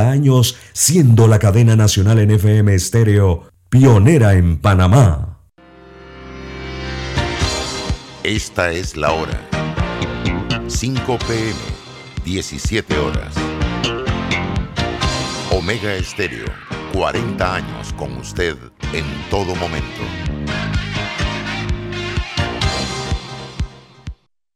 40 años siendo la cadena nacional en FM estéreo, pionera en Panamá. Esta es la hora. 5 pm, 17 horas. Omega Estéreo, 40 años con usted en todo momento.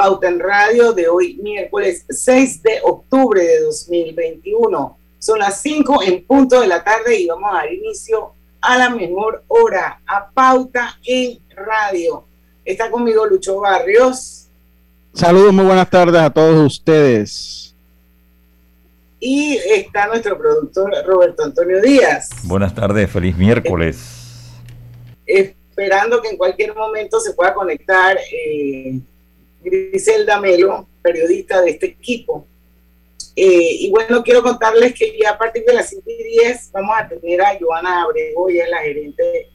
Pauta en Radio, de hoy, miércoles 6 de octubre de 2021. Son las 5 en punto de la tarde y vamos a dar inicio a la mejor hora, a Pauta en Radio. Está conmigo Lucho Barrios. Saludos, muy buenas tardes a todos ustedes. Y está nuestro productor Roberto Antonio Díaz. Buenas tardes, feliz miércoles. Esperando que en cualquier momento se pueda conectar eh, Griselda Melo, periodista de este equipo. Eh, y bueno, quiero contarles que ya a partir de las 5 y 10 vamos a tener a Joana Abrego, ella es la gerente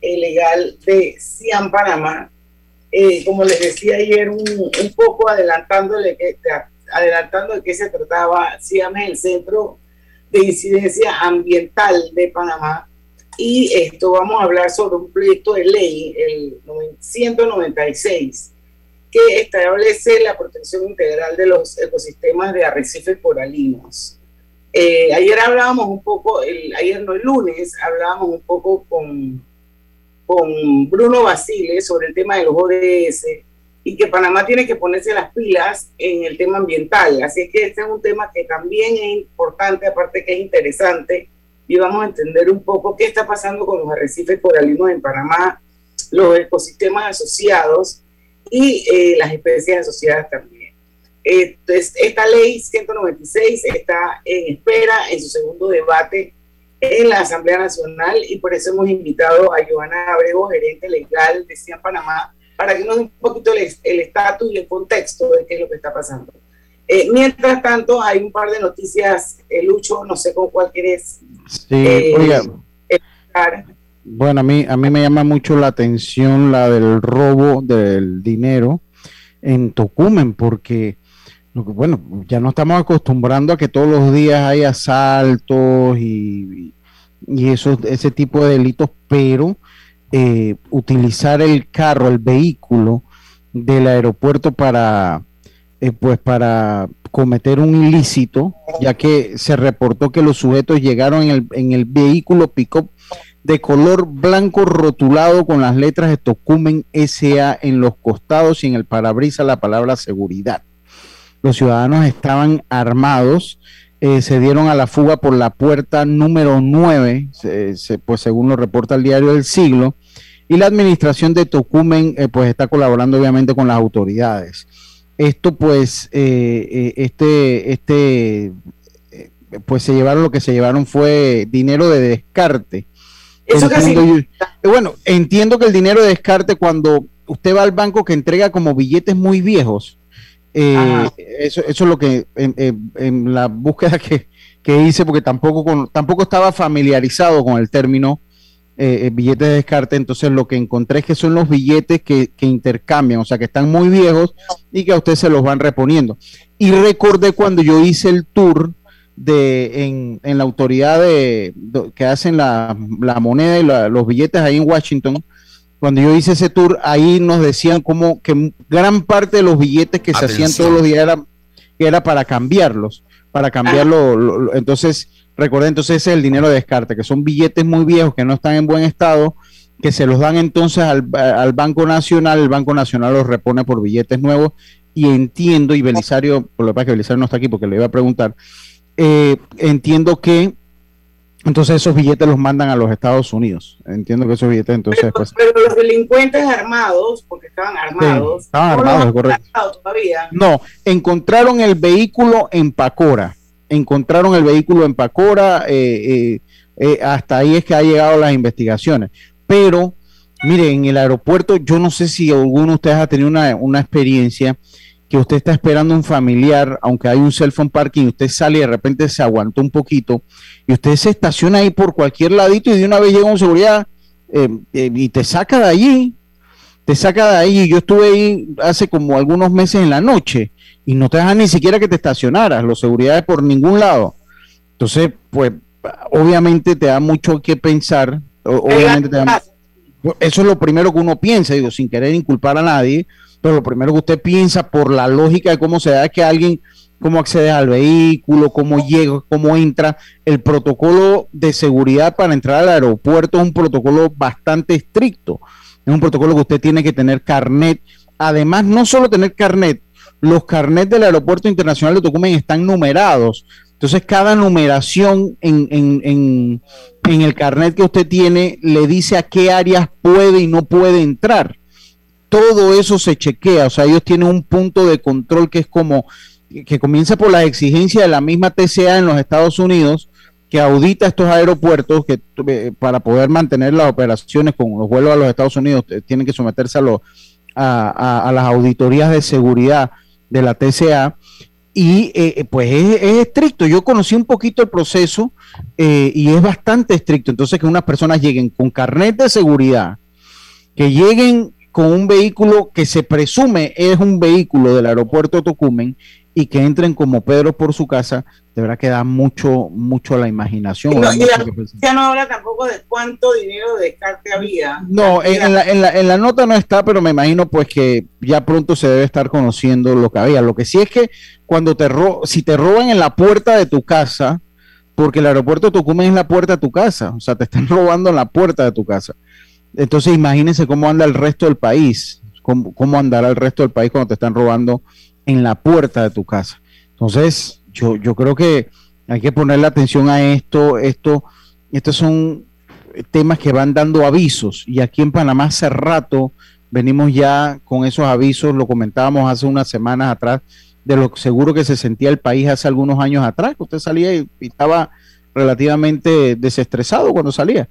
eh, legal de Cian Panamá. Eh, como les decía ayer, un, un poco adelantándole que, adelantando de qué se trataba, Cian es el Centro de Incidencia Ambiental de Panamá. Y esto vamos a hablar sobre un proyecto de ley, el 196 que establece la protección integral de los ecosistemas de arrecifes coralinos. Eh, ayer hablábamos un poco, el, ayer no el lunes, hablábamos un poco con, con Bruno Basile sobre el tema de los ODS y que Panamá tiene que ponerse las pilas en el tema ambiental. Así que este es un tema que también es importante, aparte que es interesante, y vamos a entender un poco qué está pasando con los arrecifes coralinos en Panamá, los ecosistemas asociados y eh, las especies asociadas también. Entonces, esta ley 196 está en espera en su segundo debate en la Asamblea Nacional y por eso hemos invitado a Joana Abrego, gerente legal de CIAN Panamá, para que nos dé un poquito el estatus y el contexto de qué es lo que está pasando. Eh, mientras tanto, hay un par de noticias, eh, Lucho, no sé con cuál quieres. Sí, eh, oiga. Bueno, a mí, a mí me llama mucho la atención la del robo del dinero en Tocumen, porque, bueno, ya no estamos acostumbrando a que todos los días hay asaltos y, y eso, ese tipo de delitos, pero eh, utilizar el carro, el vehículo del aeropuerto para, eh, pues para cometer un ilícito, ya que se reportó que los sujetos llegaron en el, en el vehículo pick-up de color blanco rotulado con las letras de Tocumen SA en los costados y en el parabrisas la palabra seguridad. Los ciudadanos estaban armados, eh, se dieron a la fuga por la puerta número 9, pues según lo reporta el diario del siglo, y la administración de Tocumen eh, pues está colaborando obviamente con las autoridades. Esto pues, eh, este, este, pues se llevaron, lo que se llevaron fue dinero de descarte eso eh, bueno, entiendo que el dinero de descarte cuando usted va al banco que entrega como billetes muy viejos, eh, eso, eso, es lo que en, la búsqueda que, hice, porque tampoco, tampoco estaba familiarizado con el término eh, billetes de descarte, entonces lo que encontré es que son los billetes que, que, intercambian, o sea, que están muy viejos y que a usted se los van reponiendo. Y recordé cuando yo hice el tour de en, en la autoridad de, que hacen la, la moneda y los billetes ahí en Washington, cuando yo hice ese tour, ahí nos decían como que gran parte de los billetes que se hacían todos los días era, era para cambiarlos, para cambiarlo. entonces, recordé, entonces ese es el dinero de descarte, que son billetes muy viejos que no están en buen estado, que se los dan entonces al, al Banco Nacional, el Banco Nacional los repone por billetes nuevos, y entiendo, y Belisario, por lo que pasa que Belisario no está aquí porque le iba a preguntar, eh, entiendo que entonces esos billetes los mandan a los Estados Unidos. Entiendo que esos billetes entonces... Pero, pues, pero los delincuentes armados, porque estaban armados... estaban armados, correcto. Todavía. No, encontraron el vehículo en Pacora. Encontraron el vehículo en Pacora. Eh, Eh, hasta ahí es que ha llegado las investigaciones. Pero, mire, en el aeropuerto, yo no sé si alguno de ustedes ha tenido una, una experiencia que usted está esperando un familiar, aunque hay un cell phone parking, usted sale y de repente se aguantó un poquito y usted se estaciona ahí por cualquier ladito y de una vez llega un seguridad eh, eh, y te saca de allí, te saca de ahí. Yo estuve ahí hace como algunos meses en la noche y no te dejan ni siquiera que te estacionaras, los seguridades por ningún lado. Entonces, pues, obviamente te da mucho que pensar. Obviamente eso es lo primero que uno piensa, digo, sin querer inculpar a nadie pero lo primero que usted piensa por la lógica de cómo se da que alguien, cómo accede al vehículo, cómo llega, cómo entra. El protocolo de seguridad para entrar al aeropuerto es un protocolo bastante estricto. Es un protocolo que usted tiene que tener carnet. Además, no solo tener carnet, los carnets del Aeropuerto Internacional de Tocumen están numerados. Entonces, cada numeración en, en, en, el carnet que usted tiene le dice a qué áreas puede y no puede entrar todo eso se chequea, o sea, ellos tienen un punto de control que es como, que comienza por la exigencia de la misma TCA en los Estados Unidos, que audita estos aeropuertos que eh, para poder mantener las operaciones con los vuelos a los Estados Unidos eh, tienen que someterse a, a, las auditorías de seguridad de la TCA y eh, pues es, estricto. Yo conocí un poquito el proceso y es bastante estricto. Entonces que unas personas lleguen con carnet de seguridad, que lleguen con un vehículo que se presume es un vehículo del aeropuerto Tocumen y que entren como Pedro por su casa, de verdad que da mucho, mucho a la imaginación. No, ya no habla tampoco de cuánto dinero de descarte había. No, en, la, en, la, en la nota no está, pero me imagino pues que ya pronto se debe estar conociendo lo que había. Lo que sí es que cuando te ro si te roban en la puerta de tu casa, porque el aeropuerto Tocumen es la puerta de tu casa, o sea, te están robando en la puerta de tu casa. Entonces imagínense cómo anda el resto del país, cómo, andará el resto del país cuando te están robando en la puerta de tu casa. Entonces, yo, yo creo que hay que ponerle atención a esto, esto, estos son temas que van dando avisos y aquí en Panamá hace rato venimos ya con esos avisos, lo comentábamos hace unas semanas atrás, de lo seguro que se sentía el país hace algunos años atrás, que usted salía y estaba relativamente desestresado cuando salía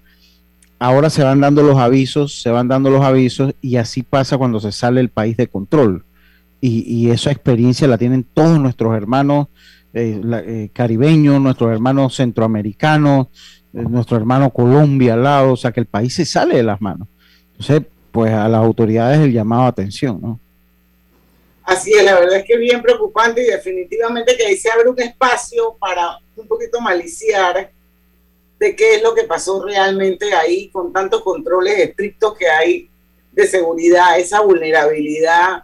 ahora se van dando los avisos, se van dando los avisos y así pasa cuando se sale el país de control. Y, esa experiencia la tienen todos nuestros hermanos eh, eh, caribeños, nuestros hermanos centroamericanos, eh, nuestro hermano Colombia al lado, o sea que el país se sale de las manos. Entonces, pues a las autoridades el llamado a atención, ¿no? Así es, la verdad es que es bien preocupante y definitivamente que ahí se abre un espacio para un poquito maliciar de qué es lo que pasó realmente ahí con tantos controles estrictos que hay de seguridad, esa vulnerabilidad,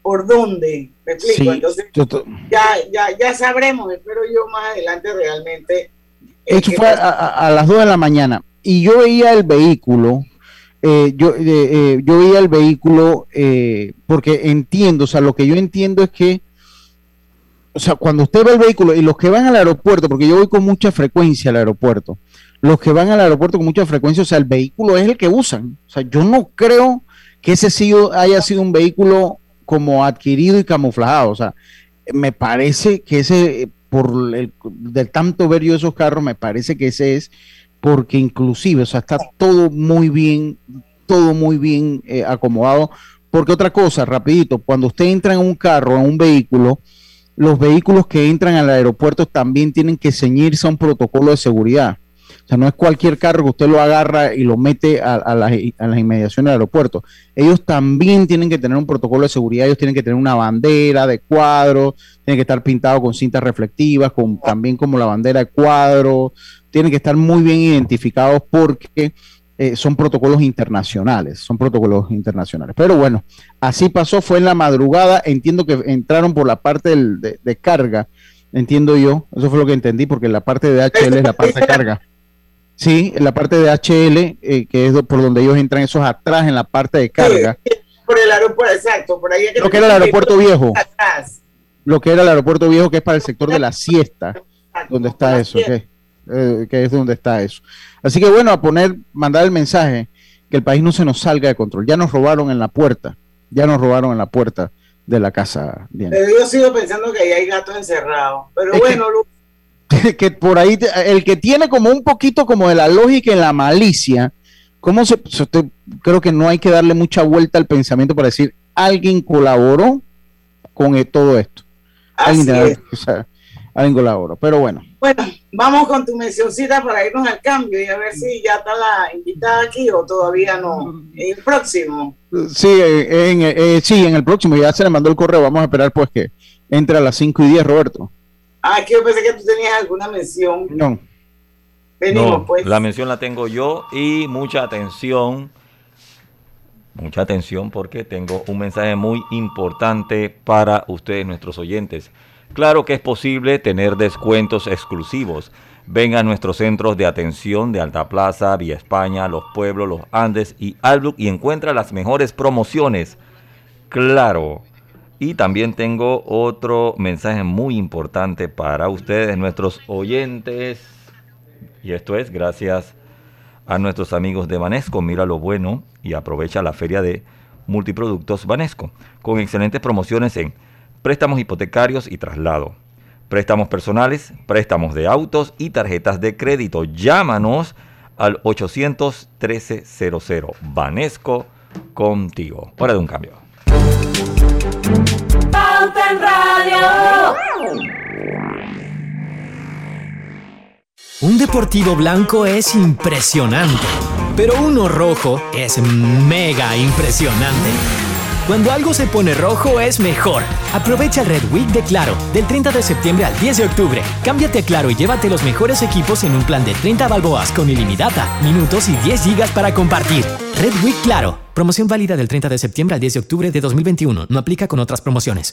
por dónde, me explico, entonces ya, ya, ya sabremos, espero yo más adelante realmente. Esto fue a, las 2 de la mañana. Y yo veía el vehículo, eh, yo, eh, eh, yo veía el vehículo porque entiendo, o sea, lo que yo entiendo es que o sea, cuando usted ve el vehículo y los que van al aeropuerto, porque yo voy con mucha frecuencia al aeropuerto, los que van al aeropuerto con mucha frecuencia, o sea, el vehículo es el que usan. O sea, yo no creo que ese haya sido un vehículo como adquirido y camuflado. O sea, me parece que ese, por el, del tanto ver yo esos carros, me parece que ese es porque inclusive, o sea, está todo muy bien, todo muy bien eh, acomodado. Porque otra cosa, rapidito, cuando usted entra en un carro, en un vehículo, los vehículos que entran al aeropuerto también tienen que ceñirse a un protocolo de seguridad. Sea, no es cualquier carro que usted lo agarra y lo mete a, las, inmediaciones del aeropuerto. Ellos también tienen que tener un protocolo de seguridad, ellos tienen que tener una bandera de cuadro, tienen que estar pintados con cintas reflectivas, con, también como la bandera de cuadro, tienen que estar muy bien identificados porque eh, son protocolos internacionales, son protocolos internacionales. Pero bueno, así pasó, fue en la madrugada, entiendo que entraron por la parte de, carga, entiendo yo, eso fue lo que entendí, porque la parte de HL es la parte de carga. Sí, en la parte de HL, eh, que es por donde ellos entran, esos atrás en la parte de carga. por el aeropuerto, exacto, por ahí. lo que era el aeropuerto viejo. Lo que era el aeropuerto viejo, que es para el sector de la siesta, donde está eso, eh, que es donde está eso. Así que bueno, a poner, mandar el mensaje que el país no se nos salga de control. Ya nos robaron en la puerta, ya nos robaron en la puerta de la casa. Pero yo sigo pensando que ahí hay gatos encerrados. Pero bueno, que por ahí, el que tiene como un poquito como de la lógica en la malicia, ¿cómo se, creo que no hay que darle mucha vuelta al pensamiento para decir, alguien colaboró con e, todo esto. Alguien, alguien colaboró, pero bueno. Bueno, vamos con tu mencioncita para irnos al cambio y a ver si ya está la invitada aquí o todavía no. En el próximo. Sí, en, eh, sí, en el próximo, ya se le mandó el correo, vamos a esperar pues que entre a las 5 y 10, Roberto. Ah, que yo pensé que tú tenías alguna mención. No. Venimos, pues. La mención la tengo yo y mucha atención. Mucha atención porque tengo un mensaje muy importante para ustedes, nuestros oyentes. Claro que es posible tener descuentos exclusivos. Ven a nuestros centros de atención de Alta Plaza, Vía España, Los Pueblos, Los Andes y Albrook y encuentra las mejores promociones. Claro, y también tengo otro mensaje muy importante para ustedes, nuestros oyentes. Y esto es gracias a nuestros amigos de Banesco. Mira lo bueno y aprovecha la feria de multiproductos Banesco con excelentes promociones en préstamos hipotecarios y traslado, préstamos personales, préstamos de autos y tarjetas de crédito. Llámanos al 813 00 Banesco contigo. Hora de un cambio. Un deportivo blanco es impresionante, pero uno rojo es mega impresionante. Cuando algo se pone rojo es mejor. Aprovecha el Red Week de Claro, del 30 de septiembre al 10 de octubre. Cámbiate a Claro y llévate los mejores equipos en un plan de 30 balboas con ilimitada, minutos y 10 gigas para compartir. Red Week Claro. Promoción válida del 30 de septiembre al 10 de octubre de 2021. No aplica con otras promociones.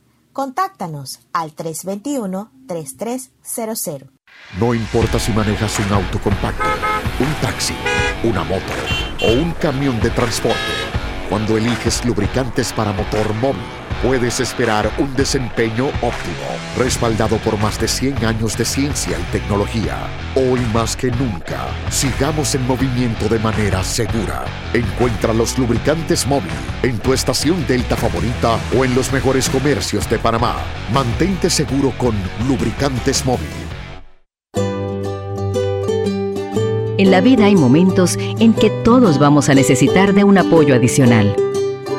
Contáctanos al 321-3300. No importa si manejas un auto compacto, un taxi, una moto o un camión de transporte. Cuando eliges lubricantes para motor móvil, puedes esperar un desempeño óptimo, respaldado por más de 100 años de ciencia y tecnología. Hoy más que nunca, sigamos en movimiento de manera segura. Encuentra los lubricantes móvil en tu estación Delta favorita o en los mejores comercios de Panamá. Mantente seguro con lubricantes móvil. En la vida hay momentos en que todos vamos a necesitar de un apoyo adicional.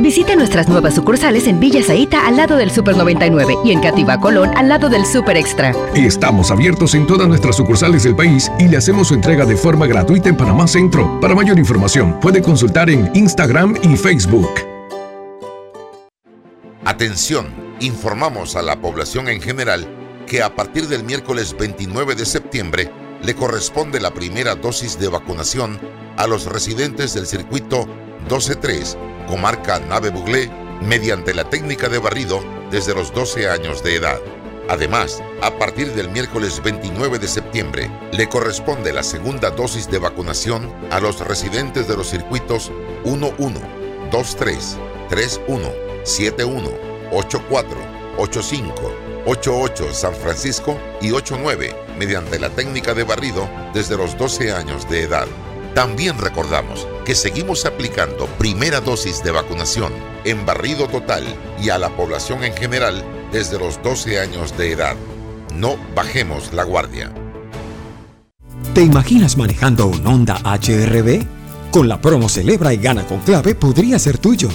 Visite nuestras nuevas sucursales en Villa Zaita al lado del Super 99 y en Cativa Colón al lado del Super Extra. Estamos abiertos en todas nuestras sucursales del país y le hacemos su entrega de forma gratuita en Panamá Centro. Para mayor información, puede consultar en Instagram y Facebook. Atención, informamos a la población en general que a partir del miércoles 29 de septiembre le corresponde la primera dosis de vacunación a los residentes del circuito 123 comarca Nave Buglé, mediante la técnica de barrido desde los 12 años de edad. Además, a partir del miércoles 29 de septiembre, le corresponde la segunda dosis de vacunación a los residentes de los circuitos 11, 23, 31, 71, 84, 85, 88 San Francisco y 89 mediante la técnica de barrido desde los 12 años de edad. También recordamos que seguimos aplicando primera dosis de vacunación en barrido total y a la población en general desde los 12 años de edad. No bajemos la guardia. ¿Te imaginas manejando un Honda HRB? Con la promo Celebra y Gana con Clave podría ser tuyo.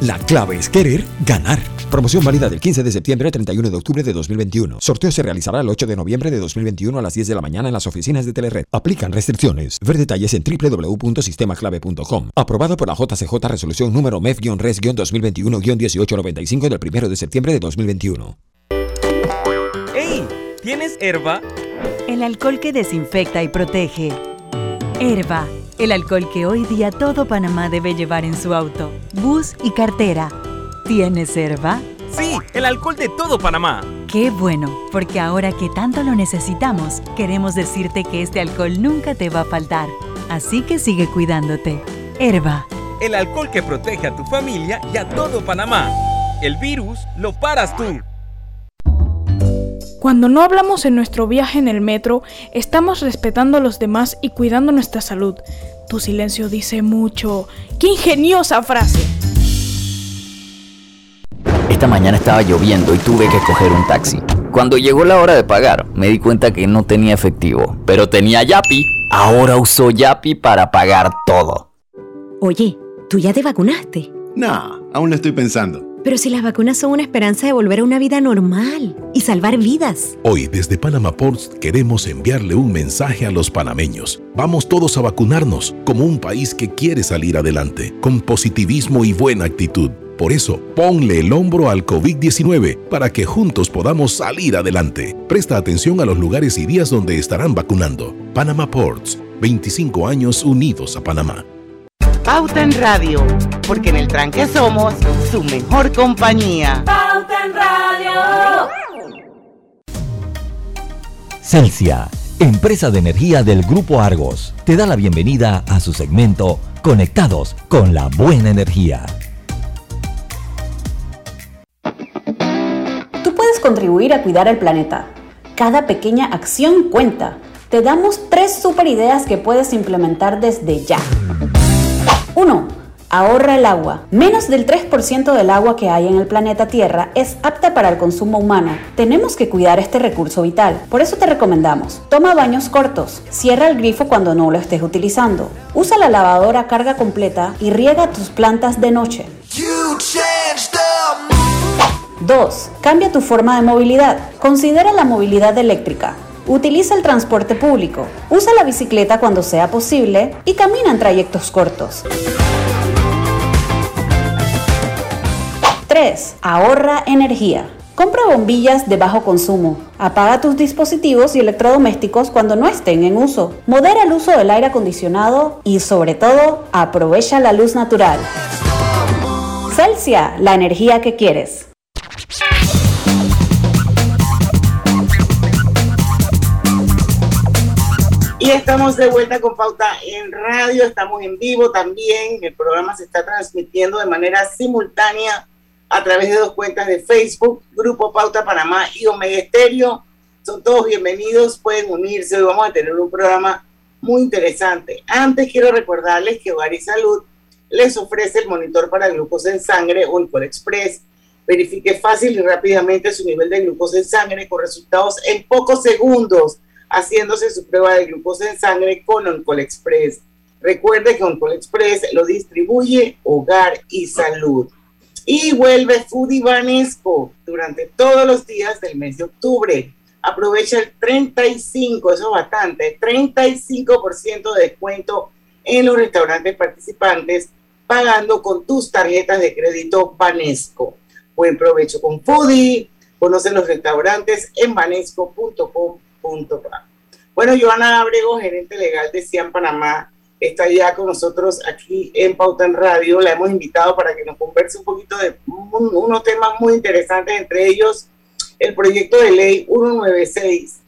La clave es querer ganar. Promoción válida del 15 de septiembre al 31 de octubre de 2021. Sorteo se realizará el 8 de noviembre de 2021 a las 10 de la mañana en las oficinas de Telered. Aplican restricciones. Ver detalles en www.sistemaclave.com. Aprobado por la JCJ Resolución número MEF-RES-2021-1895 del 1 de septiembre de 2021. ¿Tienes herba? El alcohol que desinfecta y protege. Herba, el alcohol que hoy día todo Panamá debe llevar en su auto, bus y cartera. ¿Tienes herba? Sí, el alcohol de todo Panamá. Qué bueno, porque ahora que tanto lo necesitamos, queremos decirte que este alcohol nunca te va a faltar. Así que sigue cuidándote. Herba. El alcohol que protege a tu familia y a todo Panamá. El virus lo paras tú. Cuando no hablamos en nuestro viaje en el metro, estamos respetando a los demás y cuidando nuestra salud. Tu silencio dice mucho. ¡Qué ingeniosa frase! Esta mañana estaba lloviendo y tuve que coger un taxi. Cuando llegó la hora de pagar, me di cuenta que no tenía efectivo, pero tenía Yapi. Ahora uso Yapi para pagar todo. Oye, ¿tú ya te vacunaste? No, aún lo estoy pensando. Pero si las vacunas son una esperanza de volver a una vida normal y salvar vidas. Hoy desde Panama Ports queremos enviarle un mensaje a los panameños. Vamos todos a vacunarnos como un país que quiere salir adelante, con positivismo y buena actitud. Por eso, ponle el hombro al COVID-19 para que juntos podamos salir adelante. Presta atención a los lugares y días donde estarán vacunando. Panama Ports, 25 años unidos a Panamá. Pauta en Radio, porque en el tranque somos su mejor compañía. Pauta en Radio. Celsia, empresa de energía del Grupo Argos, te da la bienvenida a su segmento Conectados con la Buena Energía. Contribuir a cuidar el planeta. Cada pequeña acción cuenta. Te damos tres super ideas que puedes implementar desde ya. 1. Ahorra el agua. Menos del 3% del agua que hay en el planeta Tierra es apta para el consumo humano. Tenemos que cuidar este recurso vital. Por eso te recomendamos, toma baños cortos, cierra el grifo cuando no lo estés utilizando, usa la lavadora a carga completa y riega tus plantas de noche. 2. Cambia tu forma de movilidad. Considera la movilidad eléctrica. Utiliza el transporte público, usa la bicicleta cuando sea posible y camina en trayectos cortos. 3. Ahorra energía. Compra bombillas de bajo consumo. Apaga tus dispositivos y electrodomésticos cuando no estén en uso. Modera el uso del aire acondicionado y sobre todo aprovecha la luz natural. Celsia, la energía que quieres. Y estamos de vuelta con Pauta en Radio, estamos en vivo también, el programa se está transmitiendo de manera simultánea a través de dos cuentas de Facebook, Grupo Pauta Panamá y Omega Estéreo. Son todos bienvenidos, pueden unirse, hoy vamos a tener un programa muy interesante. Antes quiero recordarles que Hogar y Salud les ofrece el monitor para glucosa en sangre o el Express. Verifique fácil y rápidamente su nivel de glucosa en sangre con resultados en pocos segundos haciéndose su prueba de glucosa en sangre con Oncol Express. Recuerde que Oncol Express lo distribuye Hogar y Salud. Y vuelve Foodie Banesco durante todos los días del mes de octubre. Aprovecha el 35, eso es bastante, 35% de descuento en los restaurantes participantes pagando con tus tarjetas de crédito Banesco. Buen provecho con Foodie. Conoce los restaurantes en banesco.com bueno, Joana Abrego, gerente legal de Cian Panamá, está ya con nosotros aquí en Pauta Radio. La hemos invitado para que nos converse un poquito de unos temas muy interesantes, entre ellos el proyecto de ley 196,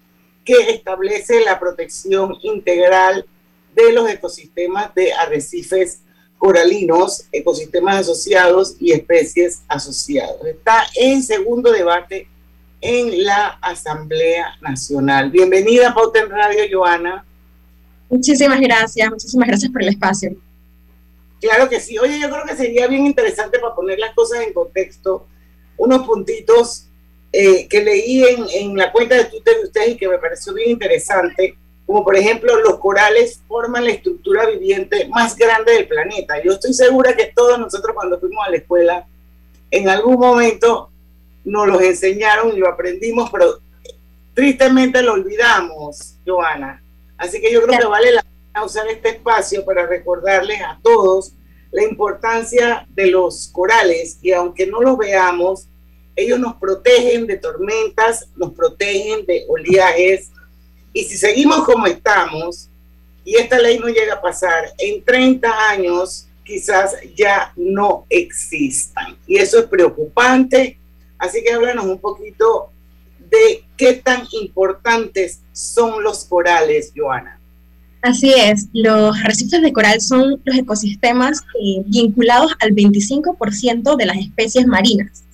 que establece la protección integral de los ecosistemas de arrecifes coralinos, ecosistemas asociados y especies asociados. Está en segundo debate en la Asamblea Nacional. Bienvenida a Pauta en Radio, Joana. Muchísimas gracias, muchísimas gracias por el espacio. Claro que sí. Oye, yo creo que sería bien interesante para poner las cosas en contexto, unos puntitos eh, que leí en, en, la cuenta de Twitter de ustedes y que me pareció bien interesante, como por ejemplo los corales forman la estructura viviente más grande del planeta. Yo estoy segura que todos nosotros cuando fuimos a la escuela, en algún momento nos los enseñaron y lo aprendimos, pero tristemente lo olvidamos, Joana. Así que yo creo que vale la pena usar este espacio para recordarles a todos la importancia de los corales y aunque no los veamos, Ellos nos protegen de tormentas, nos protegen de oleajes. Y si seguimos como estamos, y esta ley no llega a pasar, en 30 años quizás ya no existan. Y eso es preocupante. Así que háblanos un poquito de qué tan importantes son los corales, Joana. Así es, los arrecifes de coral son los ecosistemas eh, vinculados al 25% de las especies marinas.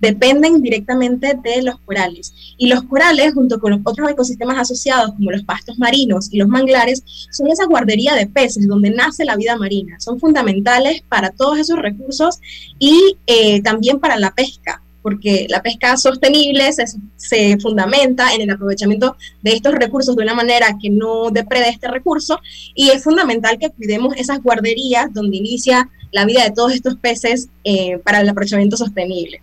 Dependen directamente de los corales. Y los corales, junto con los otros ecosistemas asociados, como los pastos marinos y los manglares, son esa guardería de peces donde nace la vida marina. Son fundamentales para todos esos recursos y eh, también para la pesca porque la pesca sostenible se, fundamenta en el aprovechamiento de estos recursos de una manera que no deprede este recurso y es fundamental que cuidemos esas guarderías donde inicia la vida de todos estos peces eh, para el aprovechamiento sostenible.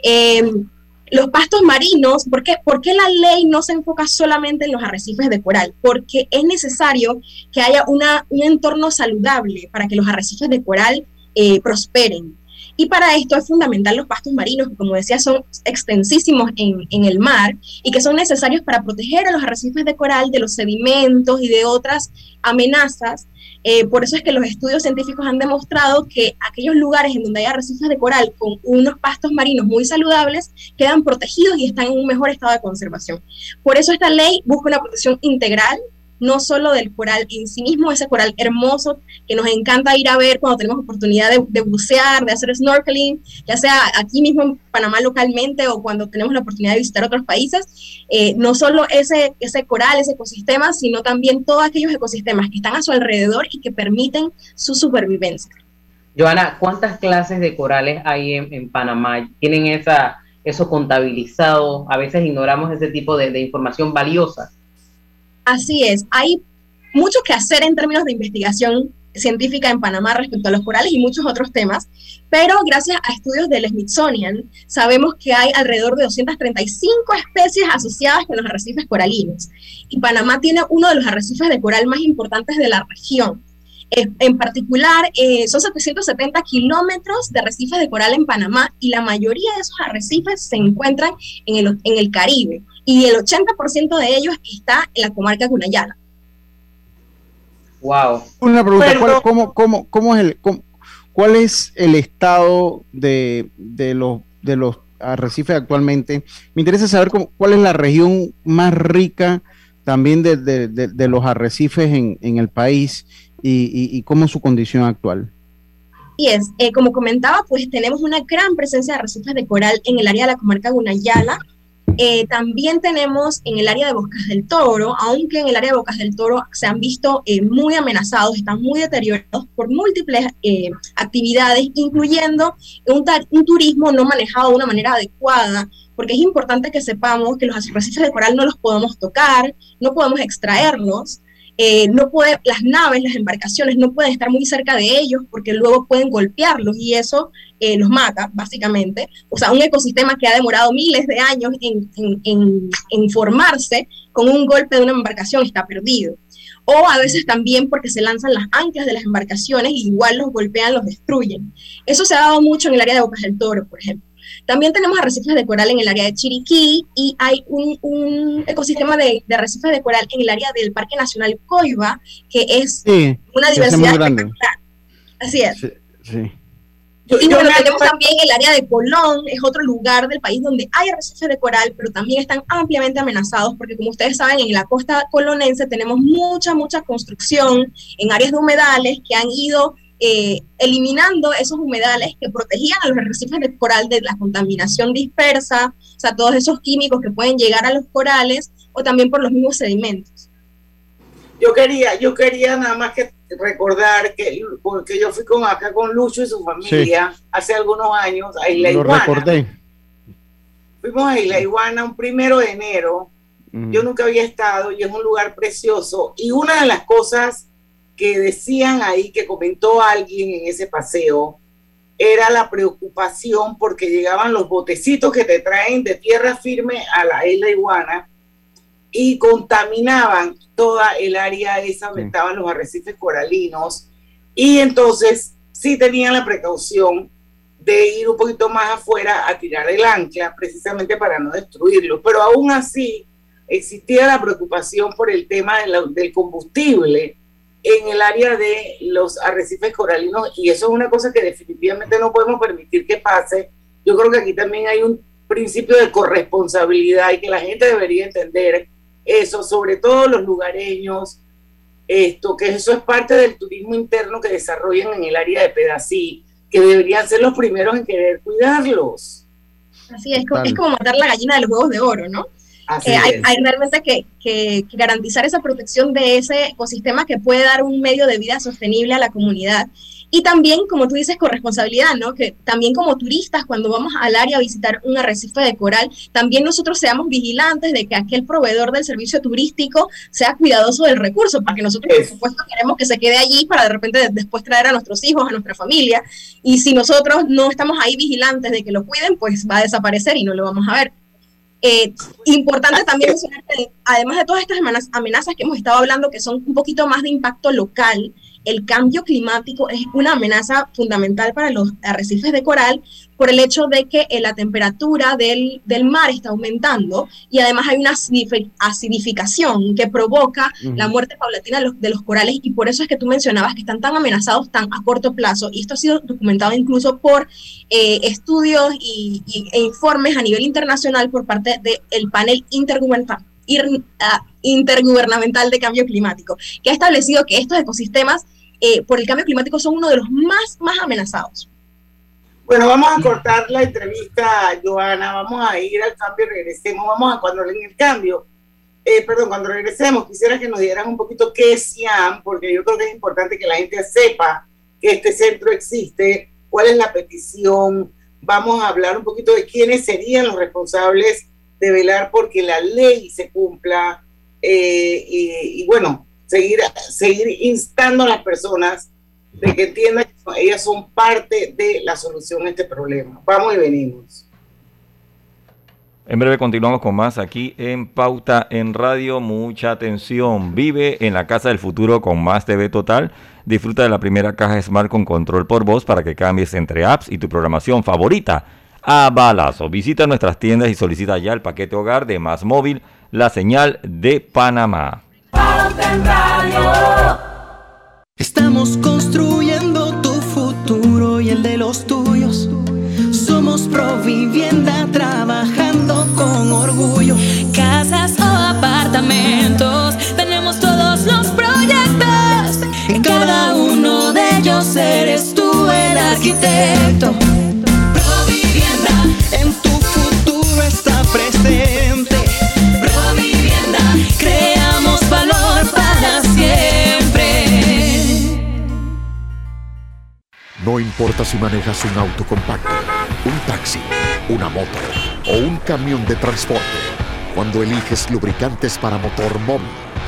Em, los pastos marinos, ¿por qué, ¿por qué, la ley no se enfoca solamente en los arrecifes de coral? Porque es necesario que haya una, un entorno saludable para que los arrecifes de coral eh, prosperen. Y para esto es fundamental los pastos marinos, que como decía son extensísimos en, en, el mar y que son necesarios para proteger a los arrecifes de coral de los sedimentos y de otras amenazas. Eh, por eso es que los estudios científicos han demostrado que aquellos lugares en donde hay arrecifes de coral con unos pastos marinos muy saludables quedan protegidos y están en un mejor estado de conservación. Por eso esta ley busca una protección integral no solo del coral en sí mismo, ese coral hermoso que nos encanta ir a ver cuando tenemos oportunidad de, bucear, de hacer snorkeling, ya sea aquí mismo en Panamá localmente o cuando tenemos la oportunidad de visitar otros países, eh, no solo ese, ese coral, ese ecosistema, sino también todos aquellos ecosistemas que están a su alrededor y que permiten su supervivencia. Joana, ¿cuántas clases de corales hay en, Panamá? ¿Tienen esa, eso contabilizado? A veces ignoramos ese tipo de, de información valiosa. Así es, hay mucho que hacer en términos de investigación científica en Panamá respecto a los corales y muchos otros temas, pero gracias a estudios del Smithsonian sabemos que hay alrededor de 235 especies asociadas con los arrecifes coralinos. Y Panamá tiene uno de los arrecifes de coral más importantes de la región. En particular, eh, son 770 kilómetros de arrecifes de coral en Panamá y la mayoría de esos arrecifes se encuentran en el, en el Caribe y el 80% de ellos está en la comarca Cunayala. Wow. Una pregunta, ¿cuál, cómo, cómo, cómo es el, ¿cuál es el estado de, de, los, de los arrecifes actualmente? Me interesa saber cómo, cuál es la región más rica también de, de, de los arrecifes en, en el país y, y, cómo es su condición actual. Y es, eh, como comentaba, pues tenemos una gran presencia de arrecifes de coral en el área de la comarca Gunayala. Eh, también tenemos en el área de Bocas del Toro, aunque en el área de Bocas del Toro se han visto eh, muy amenazados, están muy deteriorados por múltiples actividades, incluyendo un, un turismo no manejado de una manera adecuada, porque es importante que sepamos que los arrecifes de coral no los podemos tocar, no podemos extraerlos, eh, no puede, las naves, las embarcaciones no pueden estar muy cerca de ellos porque luego pueden golpearlos y eso eh, los mata, básicamente. O sea, un ecosistema que ha demorado miles de años en, formarse con un golpe de una embarcación está perdido. O a veces también porque se lanzan las anclas de las embarcaciones y igual los golpean, los destruyen. Eso se ha dado mucho en el área de Bocas del Toro, por ejemplo. También tenemos arrecifes de coral en el área de Chiriquí y hay un, ecosistema de, arrecifes de coral en el área del Parque Nacional Coiba, que es una diversidad espectacular. Así es. y bueno, tenemos también el área de Colón, es otro lugar del país donde hay arrecifes de coral, pero también están ampliamente amenazados porque como ustedes saben, en la costa colonense tenemos mucha, mucha construcción en áreas de humedales que han ido eh, eliminando esos humedales que protegían a los arrecifes de coral de la contaminación dispersa, o sea, todos esos químicos que pueden llegar a los corales o también por los mismos sedimentos. Yo quería, yo quería nada más que recordar que porque yo fui con acá con Lucho y su familia hace algunos años a Isla Lo recordé. Fuimos a Isla Iguana un primero de enero. Yo nunca había estado y es un lugar precioso. Y una de las cosas que decían ahí, que comentó alguien en ese paseo, era la preocupación porque llegaban los botecitos que te traen de tierra firme a la isla Iguana y contaminaban toda el área esa donde estaban los arrecifes coralinos y entonces sí tenían la precaución de ir un poquito más afuera a tirar el ancla, precisamente para no destruirlo. Pero aún así existía la preocupación por el tema del combustible en el área de los arrecifes coralinos y eso es una cosa que definitivamente no podemos permitir que pase. Yo creo que aquí también hay un principio de corresponsabilidad y que la gente debería entender eso, sobre todo los lugareños, esto, que eso es parte del turismo interno que desarrollan en el área de Pedací, que deberían ser los primeros en querer cuidarlos. Así es, es como matar la gallina de los huevos de oro, ¿no? Eh, hay, hay, realmente que, que, garantizar esa protección de ese ecosistema que puede dar un medio de vida sostenible a la comunidad. Y también, como tú dices, con responsabilidad, ¿no? Que también como turistas, cuando vamos al área a visitar un arrecife de coral, también nosotros seamos vigilantes de que aquel proveedor del servicio turístico sea cuidadoso del recurso, porque nosotros, por supuesto, queremos que se quede allí para de repente después traer a nuestros hijos, a nuestra familia. Y si nosotros no estamos ahí vigilantes de que lo cuiden, pues va a desaparecer y no lo vamos a ver. Eh, importante también mencionar que además de todas estas amenazas que hemos estado hablando, que son un poquito más de impacto local, el cambio climático es una amenaza fundamental para los arrecifes de coral por el hecho de que eh, la temperatura del, mar está aumentando y además hay una acidificación que provoca la muerte paulatina de los, de los, corales y por eso es que tú mencionabas que están tan amenazados tan a corto plazo. Y esto ha sido documentado incluso por eh, estudios y, e informes a nivel internacional por parte del panel intergubernamental intergubernamental de cambio climático, que ha establecido que estos ecosistemas eh, por el cambio climático son uno de los más, más amenazados. Bueno, vamos a cortar la entrevista, Joana, vamos a ir al cambio regresemos, vamos a cuando en el cambio, eh, perdón, cuando regresemos, quisiera que nos dieran un poquito qué es CIAM, porque yo creo que es importante que la gente sepa que este centro existe, cuál es la petición, vamos a hablar un poquito de quiénes serían los responsables de velar porque la ley se cumpla eh, y, bueno, seguir, seguir instando a las personas de que entiendan que ellas son parte de la solución a este problema. Vamos y venimos. En breve continuamos con más aquí en Pauta en Radio. Mucha atención. Vive en la casa del futuro con más TV Total. Disfruta de la primera caja Smart con control por voz para que cambies entre apps y tu programación favorita a balazo. Visita nuestras tiendas y solicita ya el paquete hogar de Más Móvil, la señal de Panamá. Estamos construyendo tu futuro y el de los tuyos. Somos Provivienda trabajando con orgullo. Casas o apartamentos, tenemos todos los proyectos. En cada uno de ellos eres tú el arquitecto. Presente. Provivienda, creamos valor para siempre. No importa si manejas un auto compacto, un taxi, una moto o un camión de transporte. Cuando eliges lubricantes para motor móvil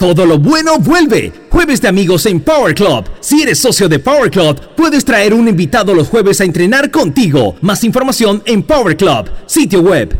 Todo lo bueno vuelve. Jueves de amigos en Power Club. Si eres socio de Power Club, puedes traer un invitado los jueves a entrenar contigo. Más información en Power Club, sitio web.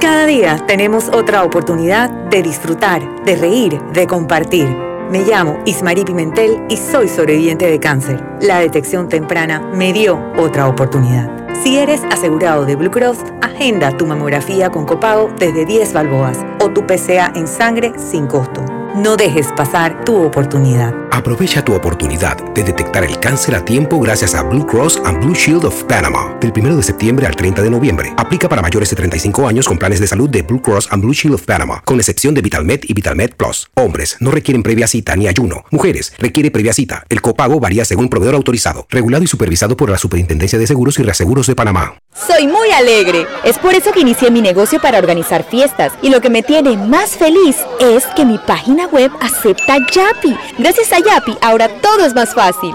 Cada día tenemos otra oportunidad de disfrutar, de reír, de compartir. Me llamo Ismarí Pimentel y soy sobreviviente de cáncer. La detección temprana me dio otra oportunidad. Si eres asegurado de Blue Cross, agenda tu mamografía con copago desde 10 balboas o tu PCA en sangre sin costo. No dejes pasar tu oportunidad. Aprovecha tu oportunidad de detectar el cáncer a tiempo gracias a Blue Cross and Blue Shield of Panama. Del 1 de septiembre al 30 de noviembre. Aplica para mayores de 35 años con planes de salud de Blue Cross and Blue Shield of Panama, con excepción de VitalMed y VitalMed Plus. Hombres no requieren previa cita ni ayuno. Mujeres requiere previa cita. El copago varía según proveedor autorizado, regulado y supervisado por la Superintendencia de Seguros y Reaseguros de Panamá. Soy muy alegre. Es por eso que inicié mi negocio para organizar fiestas. Y lo que me tiene más feliz es que mi web acepta Yapi. Gracias a Yapi, ahora todo es más fácil.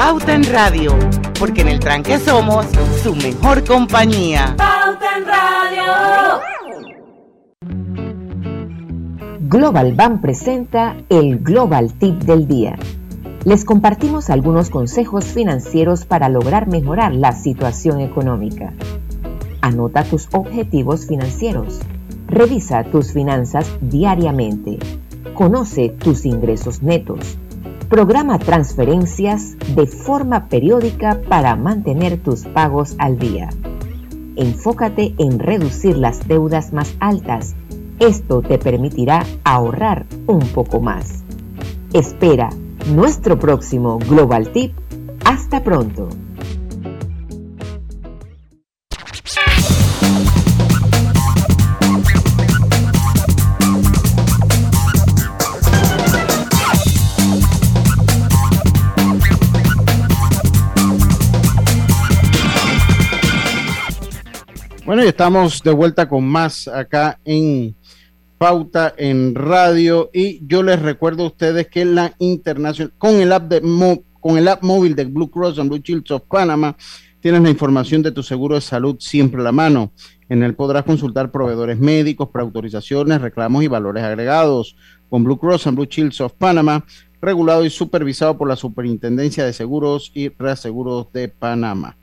Pauta en Radio, porque en el tranque somos su mejor compañía. Pauta en Radio. Global Bank presenta el Global Tip del Día. Les compartimos algunos consejos financieros para lograr mejorar la situación económica. Anota tus objetivos financieros. Revisa tus finanzas diariamente. Conoce tus ingresos netos Programa transferencias de forma periódica para mantener tus pagos al día. Enfócate en reducir las deudas más altas. Esto te permitirá ahorrar un poco más. Espera nuestro próximo Global Tip. Hasta pronto. Bueno, y estamos de vuelta con más acá en Pauta en Radio y yo les recuerdo a ustedes que la internacional con el app de con el app móvil de Blue Cross and Blue Shields of Panama tienes la información de tu seguro de salud siempre a la mano. En él podrás consultar proveedores médicos, preautorizaciones, reclamos y valores agregados. Con Blue Cross and Blue Shields of Panama, regulado y supervisado por la Superintendencia de Seguros y Reaseguros de Panamá.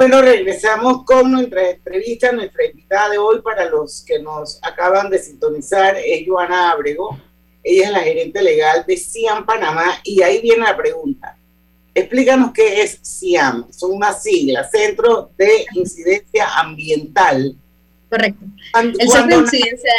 Bueno, regresamos con nuestra entrevista. Nuestra invitada de hoy, para los que nos acaban de sintonizar, es Joana Abrego. Ella es la gerente legal de CIAM Panamá. Y ahí viene la pregunta. Explícanos qué es CIAM. Son unas siglas, Centro de Incidencia Ambiental. Correcto. El Centro de Incidencia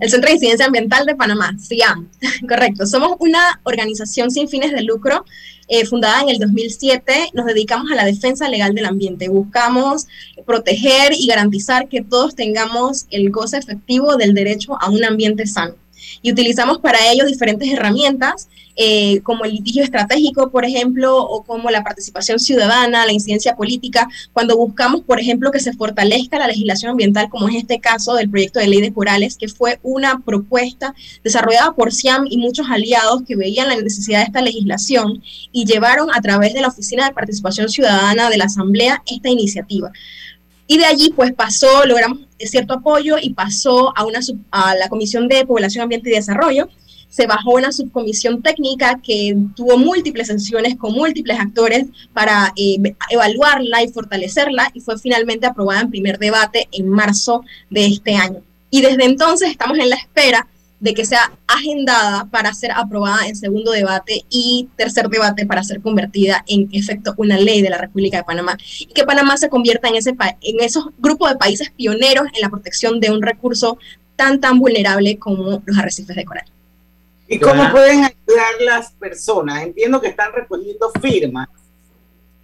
el Centro de Incidencia Ambiental de Panamá, CIAM. Correcto. Somos una organización sin fines de lucro eh, fundada en el 2007. Nos dedicamos a la defensa legal del ambiente. Buscamos proteger y garantizar que todos tengamos el goce efectivo del derecho a un ambiente sano y utilizamos para ello diferentes herramientas eh, como el litigio estratégico, por ejemplo, o como la participación ciudadana, la incidencia política, cuando buscamos, por ejemplo, que se fortalezca la legislación ambiental, como es este caso del proyecto de ley de corales, que fue una propuesta desarrollada por SIAM y muchos aliados que veían la necesidad de esta legislación y llevaron a través de la Oficina de Participación Ciudadana de la Asamblea esta iniciativa. Y de allí pues pasó, logramos cierto apoyo y pasó a, una a la Comisión de Población, Ambiente y Desarrollo. Se bajó una subcomisión técnica que tuvo múltiples sesiones con múltiples actores para eh, evaluarla y fortalecerla y fue finalmente aprobada en primer debate en marzo de este año. Y desde entonces estamos en la espera de que sea agendada para ser aprobada en segundo debate y tercer debate para ser convertida en efecto una ley de la República de Panamá y que Panamá se convierta en, ese en esos grupos de países pioneros en la protección de un recurso tan tan vulnerable como los arrecifes de coral. ¿Y cómo pueden ayudar las personas? Entiendo que están recogiendo firmas.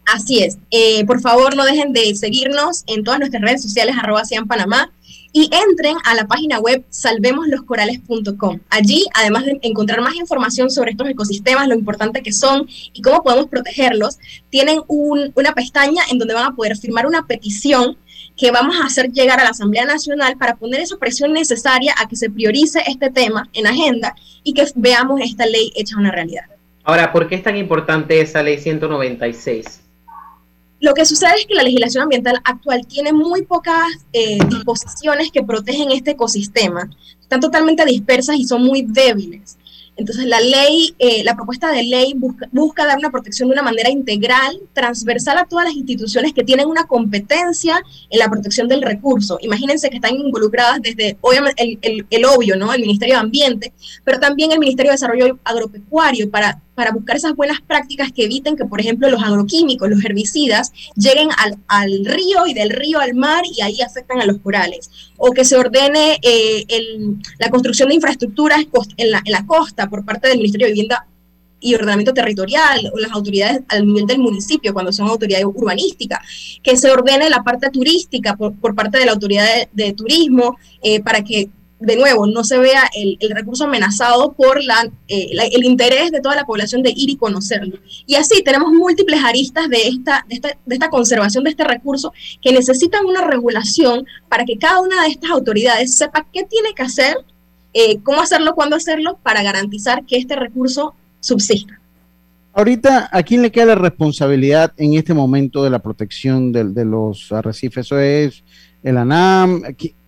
Así es. Eh, por favor, no dejen de seguirnos en todas nuestras redes sociales, arroba Panamá, y entren a la página web salvemosloscorales.com. Allí, además de encontrar más información sobre estos ecosistemas, lo importante que son y cómo podemos protegerlos, tienen una pestaña en donde van a poder firmar una petición que vamos a hacer llegar a la Asamblea Nacional para poner esa presión necesaria a que se priorice este tema en agenda y que veamos esta ley hecha una realidad. Ahora, ¿por qué es tan importante esa ley 196? Lo que sucede es que la legislación ambiental actual tiene muy pocas eh, disposiciones que protegen este ecosistema. Están totalmente dispersas y son muy débiles. Entonces, la ley, eh, la propuesta de ley busca, dar una protección de una manera integral, transversal a todas las instituciones que tienen una competencia en la protección del recurso. Imagínense que están involucradas desde, obviamente, el, el, el obvio, ¿no? El Ministerio de Ambiente, pero también el Ministerio de Desarrollo Agropecuario para para buscar esas buenas prácticas que eviten que, por ejemplo, los agroquímicos, los herbicidas, lleguen al, al río y del río al mar y ahí afectan a los corales. O que se ordene eh, el, la construcción de infraestructuras en la, costa por parte del Ministerio de Vivienda y ordenamiento territorial o las autoridades al nivel del municipio cuando son autoridades urbanísticas, que se ordene la parte turística por, parte de la autoridad de, de turismo eh, para que de nuevo, no se vea el, el recurso amenazado por la, eh, la, el interés de toda la población de ir y conocerlo. Y así tenemos múltiples aristas de esta, de esta, de esta conservación de este recurso que necesitan una regulación para que cada una de estas autoridades sepa qué tiene que hacer, eh, cómo hacerlo, cuándo hacerlo, para garantizar que este recurso subsista. Ahorita, ¿a quién le queda la responsabilidad en este momento de la protección de, de los arrecifes? Eso es el ANAM,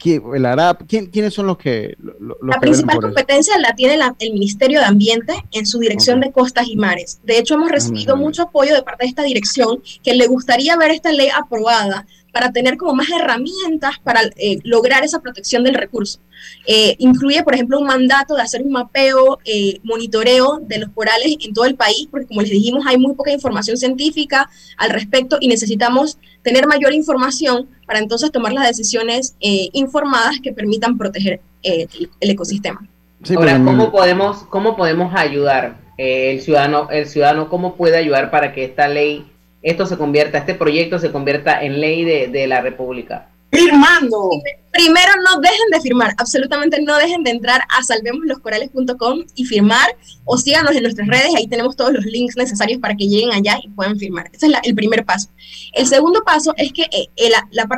el ARAP, ¿quiénes son los que... Los la que principal competencia la tiene la, el Ministerio de Ambiente en su dirección okay. de costas y mares. De hecho, hemos recibido mucho apoyo de parte de esta dirección que le gustaría ver esta ley aprobada para tener como más herramientas para eh, lograr esa protección del recurso. Eh, incluye, por ejemplo, un mandato de hacer un mapeo, eh, monitoreo de los corales en todo el país, porque como les dijimos, hay muy poca información científica al respecto y necesitamos tener mayor información para entonces tomar las decisiones eh, informadas que permitan proteger el, el, ecosistema. Sí, Ahora, ¿cómo podemos, cómo podemos ayudar el ciudadano, el ciudadano, cómo puede ayudar para que esta ley esto se convierta, este proyecto se convierta en ley de, de la República? Firmando. Primero, no dejen de firmar, absolutamente no dejen de entrar a salvemosloscorales.com y firmar o síganos en nuestras redes, ahí tenemos todos los links necesarios para que lleguen allá y puedan firmar. Ese es el primer paso. El segundo paso es que eh, la, la,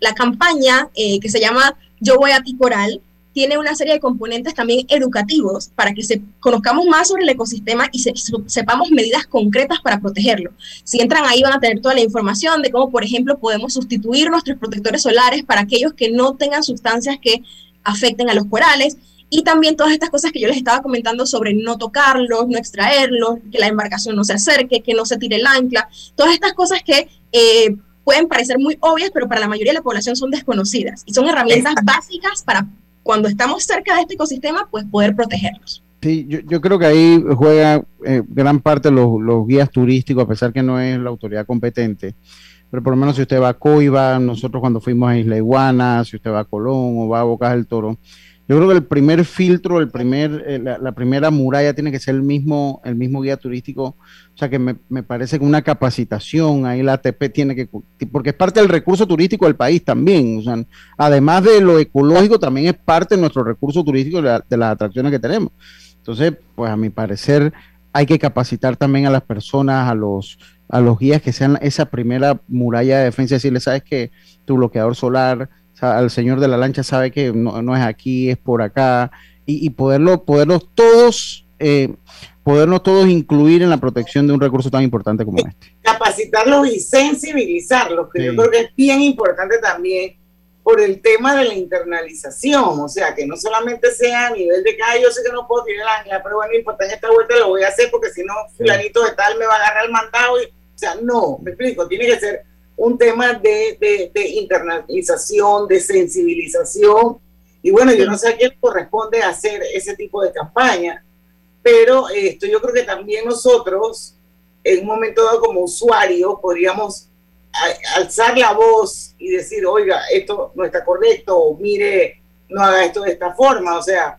la, campaña eh, que se llama Yo voy a ti coral, tiene una serie de componentes también educativos para que se, conozcamos más sobre el ecosistema y se, sepamos medidas concretas para protegerlo. Si entran ahí van a tener toda la información de cómo, por ejemplo, podemos sustituir nuestros protectores solares para aquellos que no tengan sustancias que afecten a los corales. Y también todas estas cosas que yo les estaba comentando sobre no tocarlos, no extraerlos, que la embarcación no se acerque, que no se tire el ancla, todas estas cosas que... Eh, pueden parecer muy obvias, pero para la mayoría de la población son desconocidas y son herramientas básicas para cuando estamos cerca de este ecosistema, pues poder protegerlos. Sí, yo, yo creo que ahí juega eh, gran parte los, los, guías turísticos, a pesar que no es la autoridad competente. Pero por lo menos si usted va a Coiba, nosotros cuando fuimos a Isla Iguana, si usted va a Colón o va a Bocas del Toro, yo creo que el primer filtro, el primer, eh, la, primera muralla tiene que ser el mismo, el mismo guía turístico. O sea que me, me, parece que una capacitación, ahí la ATP tiene que, porque es parte del recurso turístico del país también. O sea, además de lo ecológico, también es parte de nuestro recurso turístico de, la, de las atracciones que tenemos. Entonces, pues a mi parecer hay que capacitar también a las personas, a los, a los guías que sean esa primera muralla de defensa, decirle, sabes que tu bloqueador solar, al señor de la lancha sabe que no, no es aquí, es por acá, y, y poderlo, poderlos todos, eh, podernos todos incluir en la protección de un recurso tan importante como este. Capacitarlos y sensibilizarlos, que sí. yo creo que es bien importante también por el tema de la internalización, o sea, que no solamente sea a nivel de que, yo sé que no puedo tirar el ancla, pero bueno, importa en esta vuelta lo voy a hacer porque si no, fulanito de tal me va a agarrar el mandado, y, o sea, no, me explico, tiene que ser un tema de, de, de, internalización, de sensibilización. Y bueno, yo no sé a quién corresponde hacer ese tipo de campaña, pero esto yo creo que también nosotros, en un momento dado como usuarios, podríamos alzar la voz y decir, oiga, esto no está correcto, o mire, no haga esto de esta forma. O sea,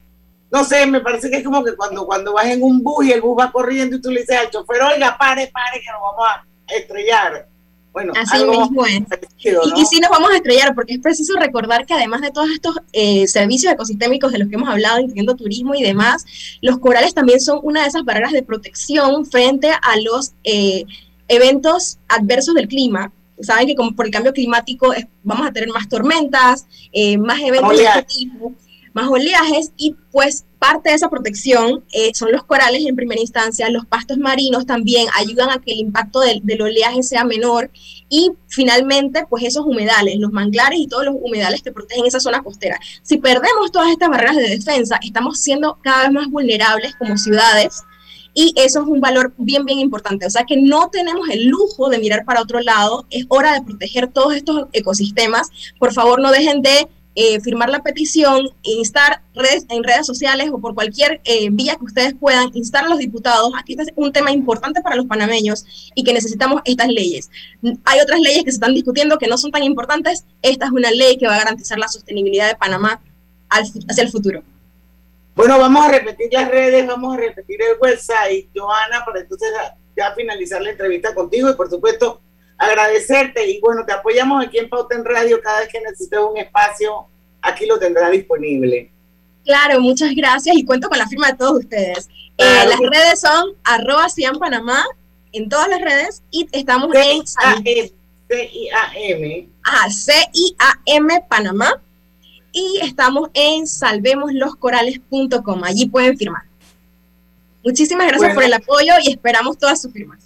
no sé, me parece que es como que cuando, cuando vas en un bus y el bus va corriendo y tú le dices al chofer, oiga, pare, pare, que nos vamos a estrellar bueno, Así mismo es. Parecido, ¿no? y, y, sí nos vamos a estrellar, porque es preciso recordar que además de todos estos eh, servicios ecosistémicos de los que hemos hablado, incluyendo turismo y demás, los corales también son una de esas barreras de protección frente a los eh, eventos adversos del clima. Saben que como por el cambio climático es, vamos a tener más tormentas, eh, más eventos de este tipo más oleajes y pues parte de esa protección eh, son los corales en primera instancia, los pastos marinos también ayudan a que el impacto del, del, oleaje sea menor y finalmente pues esos humedales, los manglares y todos los humedales que protegen esa zona costera. Si perdemos todas estas barreras de defensa, estamos siendo cada vez más vulnerables como ciudades y eso es un valor bien, bien importante. O sea que no tenemos el lujo de mirar para otro lado, es hora de proteger todos estos ecosistemas. Por favor, no dejen de eh, firmar la petición, instar redes, en redes sociales o por cualquier eh, vía que ustedes puedan, instar a los diputados. Aquí es un tema importante para los panameños y que necesitamos estas leyes. Hay otras leyes que se están discutiendo que no son tan importantes. Esta es una ley que va a garantizar la sostenibilidad de Panamá hacia el futuro. Bueno, vamos a repetir las redes, vamos a repetir el website, Joana, para entonces ya finalizar la entrevista contigo y por supuesto agradecerte y bueno, te apoyamos aquí en Pauta en Radio cada vez que necesites un espacio, aquí lo tendrá disponible. Claro, muchas gracias y cuento con la firma de todos ustedes. Eh, las redes son arroba Cian Panamá en todas las redes y estamos en C-I-A-M. Ajá, C-I-A-M Panamá y estamos en salvemosloscorales.com. Allí pueden firmar. Muchísimas gracias Bueno. por el apoyo y esperamos todas sus firmas.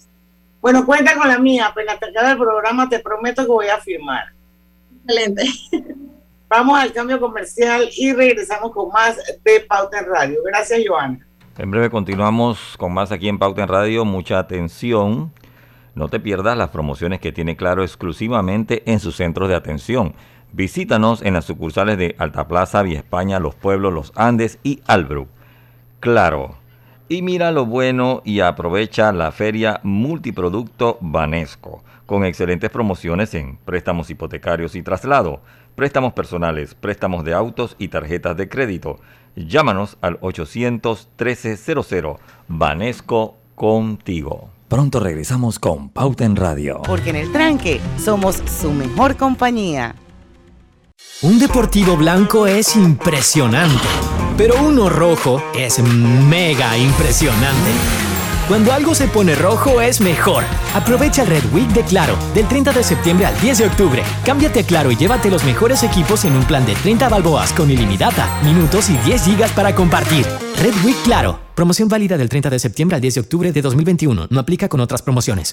Bueno, cuenta con la mía, apenas te acabe el programa, te prometo que voy a firmar. Excelente. Vamos al cambio comercial y regresamos con más de Pauta en Radio. Gracias, Joana. En breve continuamos con más aquí en Pauta en Radio. Mucha atención. No te pierdas las promociones que tiene Claro exclusivamente en sus centros de atención. Visítanos en las sucursales de Alta Plaza, Vía España, Los Pueblos, Los Andes y Albrook. Claro. Y mira lo bueno y aprovecha la feria multiproducto Banesco, con excelentes promociones en préstamos hipotecarios y traslado, préstamos personales, préstamos de autos y tarjetas de crédito. Llámanos al 813-00 Banesco contigo. Pronto regresamos con Pauta en Radio. Porque en el tranque somos su mejor compañía. Un deportivo blanco es impresionante, pero uno rojo es mega impresionante. Cuando algo se pone rojo es mejor. Aprovecha el Red Week de Claro, del 30 de septiembre al 10 de octubre. Cámbiate a Claro y llévate los mejores equipos en un plan de 30 balboas con ilimitada, minutos y 10 gigas para compartir. Red Week Claro. Promoción válida del 30 de septiembre al 10 de octubre de 2021. No aplica con otras promociones.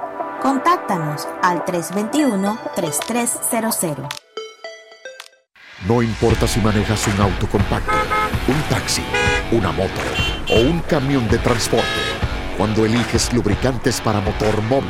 Contáctanos al 321-3300. No importa si manejas un auto compacto, un taxi, una moto o un camión de transporte. Cuando eliges lubricantes para motor móvil,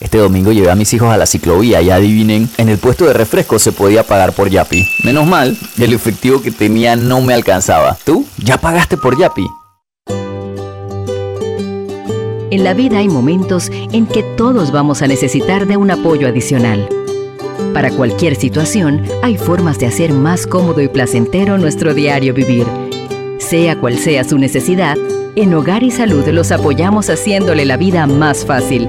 Este domingo llevé a mis hijos a la ciclovía y adivinen, en el puesto de refresco se podía pagar por Yapi. Menos mal, el efectivo que tenía no me alcanzaba. ¿Tú? ¿Ya pagaste por Yapi? En la vida hay momentos en que todos vamos a necesitar de un apoyo adicional. Para cualquier situación, hay formas de hacer más cómodo y placentero nuestro diario vivir. Sea cual sea su necesidad, en Hogar y Salud los apoyamos haciéndole la vida más fácil,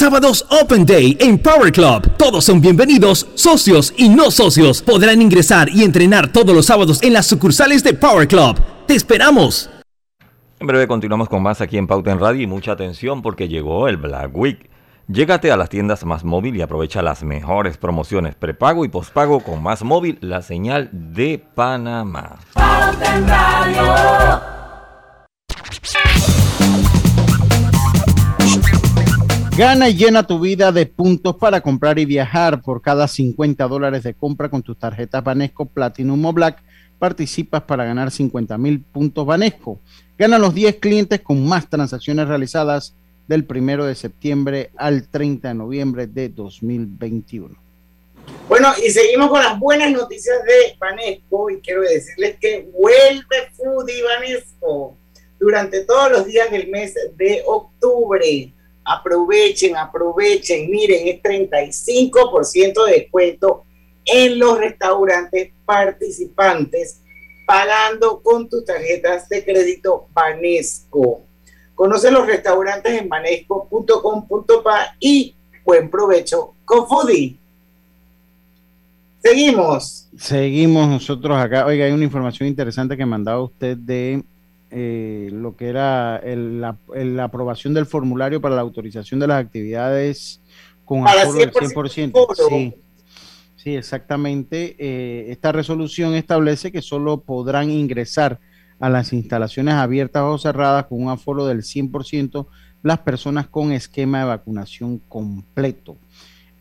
Sábados Open Day en Power Club. Todos son bienvenidos, socios y no socios. Podrán ingresar y entrenar todos los sábados en las sucursales de Power Club. ¡Te esperamos! En breve continuamos con más aquí en Pauta en Radio y mucha atención porque llegó el Black Week. Llégate a las tiendas Más Móvil y aprovecha las mejores promociones prepago y pospago con Más Móvil, la señal de Panamá. Pauta en Radio. Gana y llena tu vida de puntos para comprar y viajar. Por cada 50 dólares de compra con tus tarjetas Banesco Platinum o Black, participas para ganar 50 mil puntos Banesco. Gana los 10 clientes con más transacciones realizadas del 1 de septiembre al 30 de noviembre de 2021. Bueno, y seguimos con las buenas noticias de Banesco y quiero decirles que vuelve Foodie Banesco durante todos los días del mes de octubre. Aprovechen, aprovechen, miren, es 35% de descuento en los restaurantes participantes pagando con tus tarjetas de crédito Banesco. Conoce los restaurantes en banesco.com.pa y buen provecho con Foodie. Seguimos. Seguimos nosotros acá. Oiga, hay una información interesante que mandaba usted de eh, lo que era el- la, el- la aprobación del formulario para la autorización de las actividades con aforo del 100% 100%. aforo. Sí, sí, exactamente. Eh, esta resolución establece que solo podrán ingresar a las instalaciones abiertas o cerradas con un aforo del 100% las personas con esquema de vacunación completo.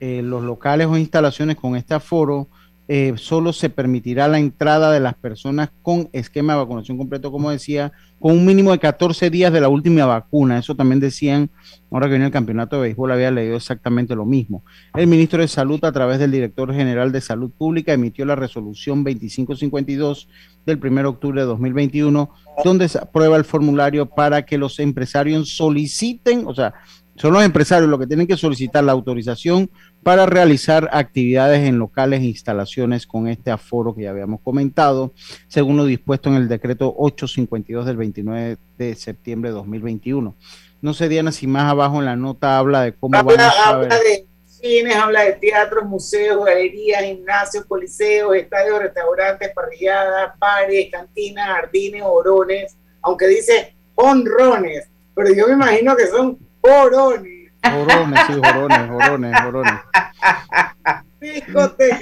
Eh, los locales o instalaciones con este aforo eh, solo se permitirá la entrada de las personas con esquema de vacunación completo, como decía, con un mínimo de 14 días de la última vacuna. Eso también decían, ahora que viene el campeonato de béisbol, había leído exactamente lo mismo. El ministro de Salud, a través del director general de Salud Pública, emitió la resolución 2552 del 1 de octubre de 2021, donde se aprueba el formulario para que los empresarios soliciten, o sea, son los empresarios los que tienen que solicitar la autorización para realizar actividades en locales e instalaciones con este aforo que ya habíamos comentado, según lo dispuesto en el decreto 852 del 29 de septiembre de 2021. No sé, Diana, si más abajo en la nota habla de cómo van Habla, a saber. habla de cines, habla de teatros, museos, galerías, gimnasios, coliseos, estadios, restaurantes, parrilladas, bares, cantinas, jardines, orones, aunque dice honrones, pero yo me imagino que son orones. Jorones, sí, jorones, jorones, jorones. Discoteca,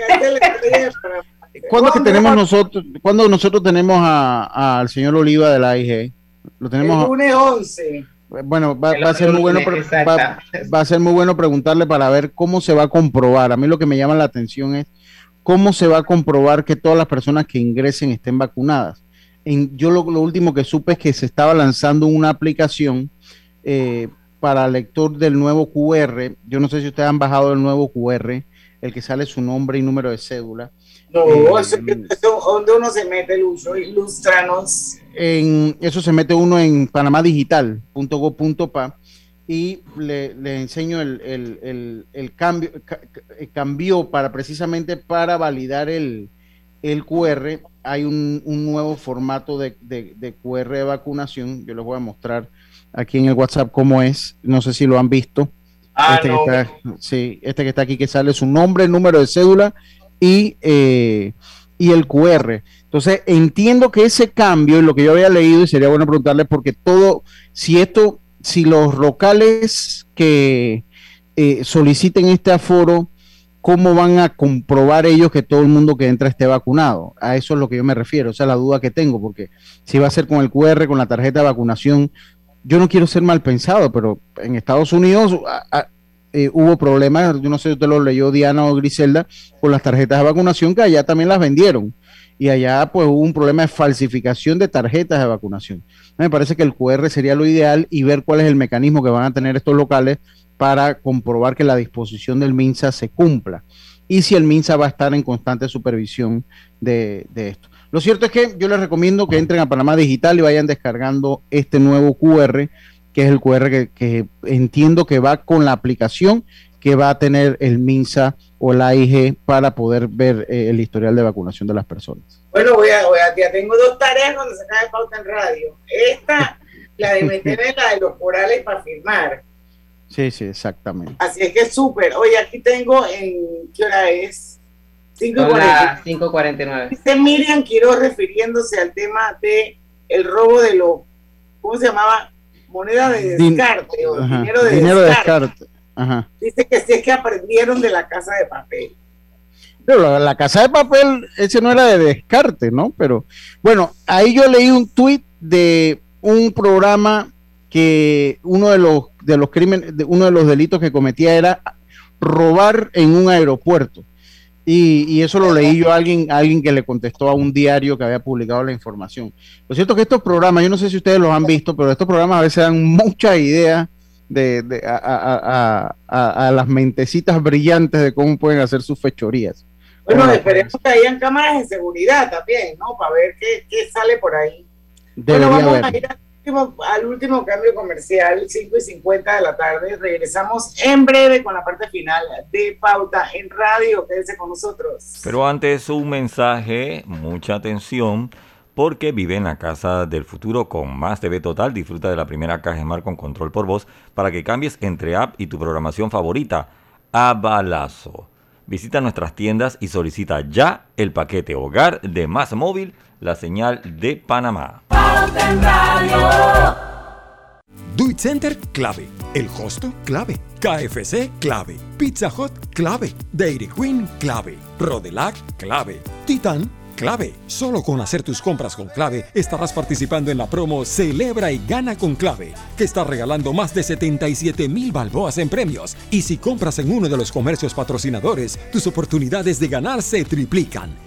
¿Cuándo que tenemos nosotros, cuándo nosotros tenemos a- al señor Oliva de la AIG? Lo El tenemos. lunes 11. Bueno, va, El va a ser muy bueno, lunes, pre- va, exacto. va a ser muy bueno preguntarle para ver cómo se va a comprobar. A mí lo que me llama la atención es cómo se va a comprobar que todas las personas que ingresen estén vacunadas. En, yo lo, lo último que supe es que se estaba lanzando una aplicación eh, para lector del nuevo QR. Yo no sé si ustedes han bajado el nuevo QR, el que sale su nombre y número de cédula. No, Eh, eso, donde uno se mete el uso, ilustranos. en eso se mete uno en panamadigital.go.pa y le, le enseño el, el- el- el cambio, cambió para precisamente para validar el, el QR, hay un, nuevo formato de, QR de vacunación. Yo les voy a mostrar aquí en el WhatsApp cómo es. No sé si lo han visto. Ah, este, que está, sí, este que está aquí que sale su nombre, número de cédula y, eh, y el QR. Entonces, entiendo que ese cambio, y lo que yo había leído, y sería bueno preguntarle, porque todo, si esto, si los locales que eh, soliciten este aforo, ¿cómo van a comprobar ellos que todo el mundo que entra esté vacunado? A eso es lo que yo me refiero, o sea, la duda que tengo, porque si va a ser con el QR, con la tarjeta de vacunación, yo no quiero ser mal pensado, pero en Estados Unidos eh, hubo problemas, no sé si usted lo leyó Diana o Griselda, con las tarjetas de vacunación que allá también las vendieron. Y allá pues hubo un problema de falsificación de tarjetas de vacunación. Me parece que el QR sería lo ideal y ver cuál es el mecanismo que van a tener estos locales para comprobar que la disposición del MINSA se cumpla y si el MINSA va a estar en constante supervisión de, esto. Lo cierto es que yo les recomiendo que entren a Panamá Digital y vayan descargando este nuevo QR, que es el QR que, entiendo que va con la aplicación que va a tener el MINSA o la AIG para poder ver eh, el historial de vacunación de las personas. Bueno, voy a, voy a, ya tengo dos tareas cuando se cae pauta en radio. Esta, la de meter la de los corales para firmar Sí, sí, exactamente. Así es que es súper. Oye, aquí tengo en. ¿Qué hora es? 5.49. Dice Miriam quiero refiriéndose al tema de el robo de los. ¿Cómo se llamaba? Moneda de descarte o dinero de dinero descarte. Ajá. Dice que sí es que aprendieron de la casa de papel. Pero la, la, casa de papel, ese no era de descarte, ¿no? Pero bueno, ahí yo leí un tuit de un programa que uno de los de los crímenes, de uno de los delitos que cometía era robar en un aeropuerto. Y, eso lo leí yo a alguien, alguien que le contestó a un diario que había publicado la información. Lo cierto es que estos programas, yo no sé si ustedes los han visto, pero estos programas a veces dan mucha idea de, a, las mentecitas brillantes de cómo pueden hacer sus fechorías. Bueno, esperemos que hayan cámaras de seguridad también, ¿no? Para ver qué, qué sale por ahí. bueno, vamos a ir a al último cambio comercial, 5 y 50 de la tarde. Regresamos en breve con la parte final de Pauta en Radio. Quédense con nosotros. Pero antes, un mensaje, mucha atención, porque vive en la casa del futuro con más TV Total. Disfruta de la primera caja Smart con control por voz para que cambies entre app y tu programación favorita a balazo. Visita nuestras tiendas y solicita ya el paquete hogar de Más Móvil, la señal de Panamá. Duit Center, clave. El Hosto, clave. KFC, clave. Pizza Hut, clave. Dairy Queen, clave. Rodelac, clave. Titan, clave. Solo con hacer tus compras con clave estarás participando en la promo Celebra y gana con clave, que está regalando más de 77 mil balboas en premios. Y si compras en uno de los comercios patrocinadores, tus oportunidades de ganar se triplican.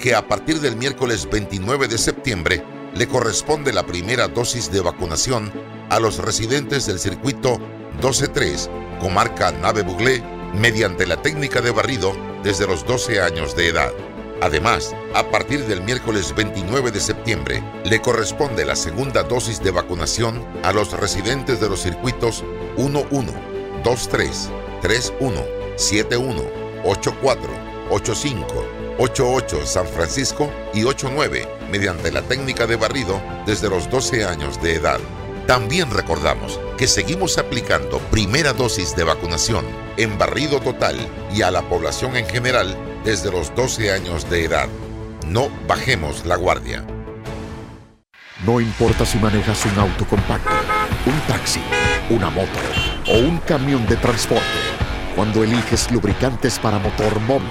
que a partir del miércoles 29 de septiembre le corresponde la primera dosis de vacunación a los residentes del circuito 12-3, comarca Nave Buglé, mediante la técnica de barrido desde los 12 años de edad. Además, a partir del miércoles 29 de septiembre, le corresponde la segunda dosis de vacunación a los residentes de los circuitos 11, 23, 31, 71, 84, 85, 88 San Francisco y 89 mediante la técnica de barrido desde los 12 años de edad. También recordamos que seguimos aplicando primera dosis de vacunación en barrido total y a la población en general desde los 12 años de edad. No bajemos la guardia. No importa si manejas un auto compacto, un taxi, una moto o un camión de transporte. Cuando eliges lubricantes para motor móvil,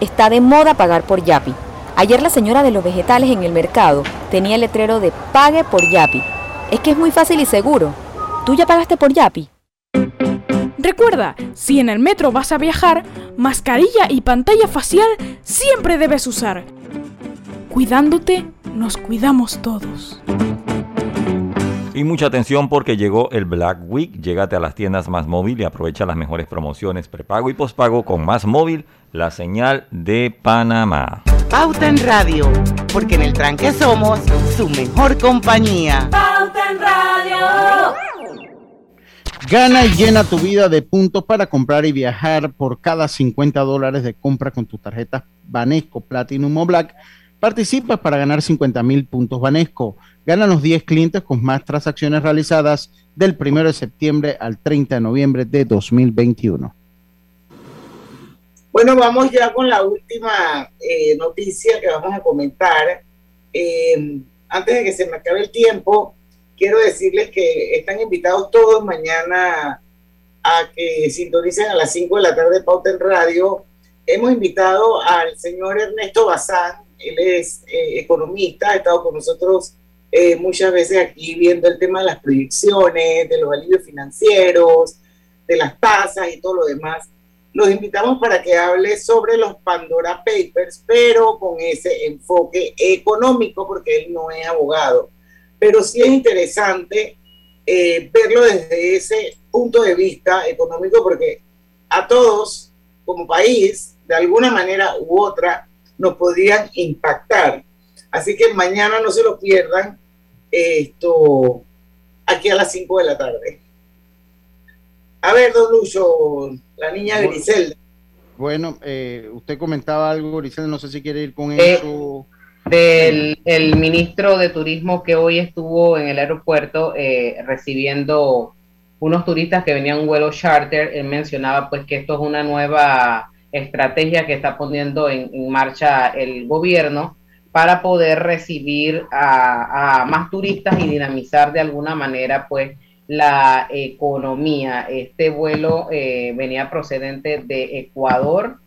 Está de moda pagar por Yapi. Ayer la señora de los vegetales en el mercado tenía el letrero de Pague por Yapi. Es que es muy fácil y seguro. ¿Tú ya pagaste por Yapi? Recuerda, si en el metro vas a viajar, mascarilla y pantalla facial siempre debes usar. Cuidándote, nos cuidamos todos. Y mucha atención porque llegó el Black Week. Llégate a las tiendas Más Móvil y aprovecha las mejores promociones prepago y pospago con Más Móvil, la señal de Panamá. Pauta en Radio, porque en el tranque somos su mejor compañía. Pauta en Radio. Gana y llena tu vida de puntos para comprar y viajar por cada 50 dólares de compra con tu tarjeta Banesco Platinum o Black. Participas para ganar 50 mil puntos Banesco. Gana los 10 clientes con más transacciones realizadas del 1 de septiembre al 30 de noviembre de 2021. Bueno, vamos ya con la última eh, noticia que vamos a comentar. Eh, antes de que se me acabe el tiempo, quiero decirles que están invitados todos mañana a que sintonicen a las 5 de la tarde Pauta Radio. Hemos invitado al señor Ernesto Bazán, él es eh, economista, ha estado con nosotros eh, muchas veces aquí viendo el tema de las proyecciones, de los alivios financieros, de las tasas y todo lo demás. Los invitamos para que hable sobre los Pandora Papers, pero con ese enfoque económico, porque él no es abogado. Pero sí es interesante eh, verlo desde ese punto de vista económico, porque a todos, como país, de alguna manera u otra, nos podrían impactar. Así que mañana no se lo pierdan, esto, aquí a las 5 de la tarde. A ver, don Lucho, la niña Griselda. Bueno, eh, usted comentaba algo, Griselda, no sé si quiere ir con Eh, eso. del el ministro de Turismo que hoy estuvo en el aeropuerto eh, recibiendo unos turistas que venían en un vuelo charter, él mencionaba pues que esto es una nueva estrategia que está poniendo en, en marcha el gobierno para poder recibir a, a más turistas y dinamizar de alguna manera pues la economía. Este vuelo eh, venía procedente de Ecuador,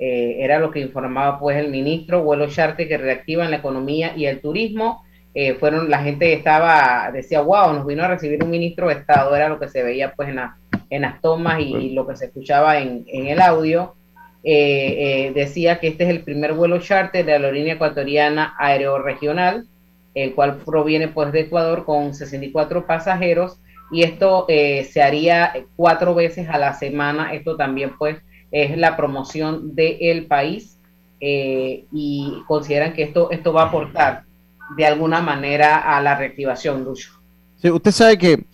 eh, era lo que informaba pues el ministro, vuelo charter que reactivan la economía y el turismo. Eh, fueron, la gente estaba, decía, wow, nos vino a recibir un ministro de Estado, era lo que se veía pues en, la- en las tomas y, y lo que se escuchaba en, en el audio. Eh, eh, decía que este es el primer vuelo charter de la aerolínea ecuatoriana aeroregional, el cual proviene pues de Ecuador con 64 pasajeros y esto eh, se haría cuatro veces a la semana. Esto también pues es la promoción del país eh, y consideran que esto, esto va a aportar de alguna manera a la reactivación, Lucho. Usted sabe que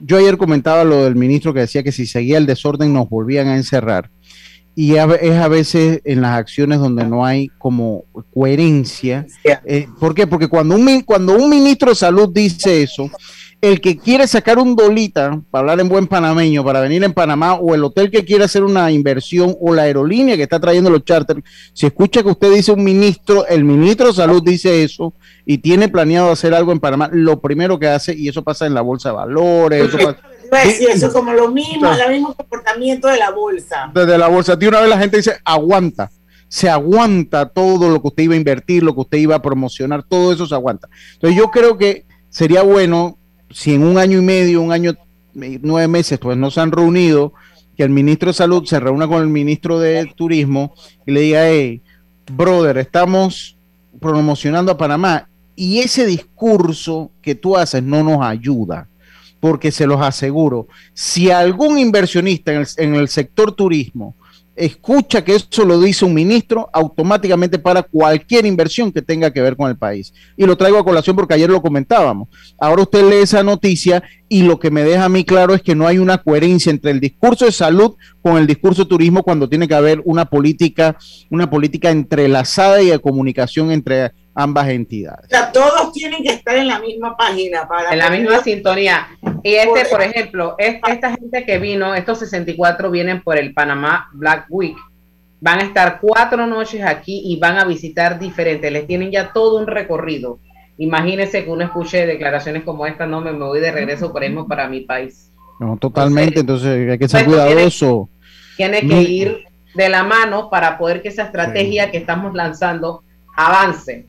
yo ayer comentaba lo del ministro que decía que si seguía el desorden nos volvían a encerrar. Y a es a veces en las acciones donde no hay como coherencia. Eh, ¿Por qué? Porque cuando un, cuando un ministro de salud dice eso, el que quiere sacar un dolita, para hablar en buen panameño, para venir en Panamá, o el hotel que quiere hacer una inversión, o la aerolínea que está trayendo los charters, si escucha que usted dice un ministro, el ministro de salud dice eso y tiene planeado hacer algo en Panamá, lo primero que hace, y eso pasa en la bolsa de valores, eso pasa- Iba a decir, eso es como lo mismo, el mismo comportamiento de la bolsa. desde la bolsa, de una vez la gente dice, aguanta. se aguanta todo lo que usted iba a invertir, lo que usted iba a promocionar, todo eso se aguanta. Entonces yo creo que sería bueno si en un año y medio, un año, nueve meses, pues no se han reunido, que el ministro de Salud se reúna con el ministro de Turismo y le diga, hey, brother, estamos promocionando a Panamá y ese discurso que tú haces no nos ayuda, porque se los aseguro, si algún inversionista en el, en el sector turismo escucha que eso lo dice un ministro, automáticamente para cualquier inversión que tenga que ver con el país. Y lo traigo a colación porque ayer lo comentábamos. Ahora usted lee esa noticia y lo que me deja a mí claro es que no hay una coherencia entre el discurso de salud con el discurso de turismo cuando tiene que haber una política, una política entrelazada y de comunicación entre ambas entidades. O sea, todos tienen que estar en la misma página para en la misma sintonía. Y este, por ejemplo, esta gente que vino, estos 64 vienen por el Panamá Black Week. Van a estar cuatro noches aquí y van a visitar diferentes. Les tienen ya todo un recorrido. Imagínense que uno escuche declaraciones como esta, no me, voy de regreso, por ejemplo, para mi país. No, totalmente, entonces, hay que ser cuidadoso. Tiene, que ir de la mano para poder que esa estrategia que estamos lanzando avance.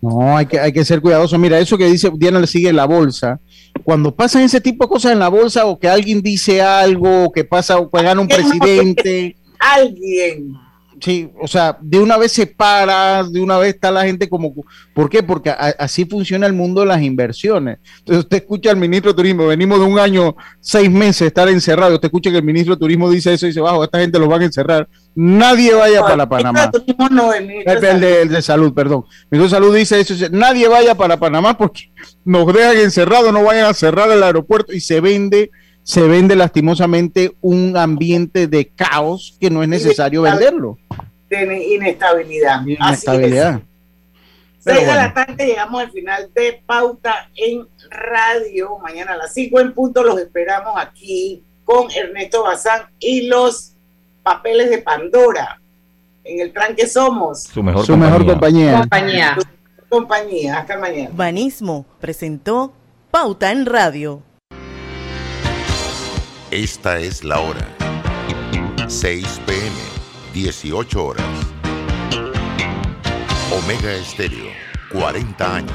No, hay que, hay que ser cuidadoso. Mira, eso que dice Diana le sigue la bolsa. Cuando pasan ese tipo de cosas en la bolsa o que alguien dice algo, o que pasa o que gana un presidente. Alguien Sí, o sea, de una vez se para, de una vez está la gente como... ¿Por qué? Porque así funciona el mundo de las inversiones. Entonces usted escucha al ministro de Turismo, venimos de un año, seis meses de estar encerrado, usted escucha que el ministro de Turismo dice eso y dice, bajo, esta gente los van a encerrar, nadie vaya para Panamá. No, el, el, de, el, de, salud, perdón. El ministro de salud dice eso, dice, nadie vaya para Panamá porque nos dejan encerrados, no vayan a cerrar el aeropuerto y se vende se vende lastimosamente un ambiente de caos que no es necesario venderlo. De inestabilidad. Inestabilidad. Seis de la tarde llegamos al final de Pauta en Radio. Mañana a las 5 en punto los esperamos aquí con Ernesto Bazán y los papeles de Pandora. En el tranque somos. Su mejor, Su compañía. mejor compañía. Compañía. Compañía. Hasta mañana. Banismo presentó Pauta en Radio. Esta es la hora. 6 pm, 18 horas. Omega Estéreo, 40 años.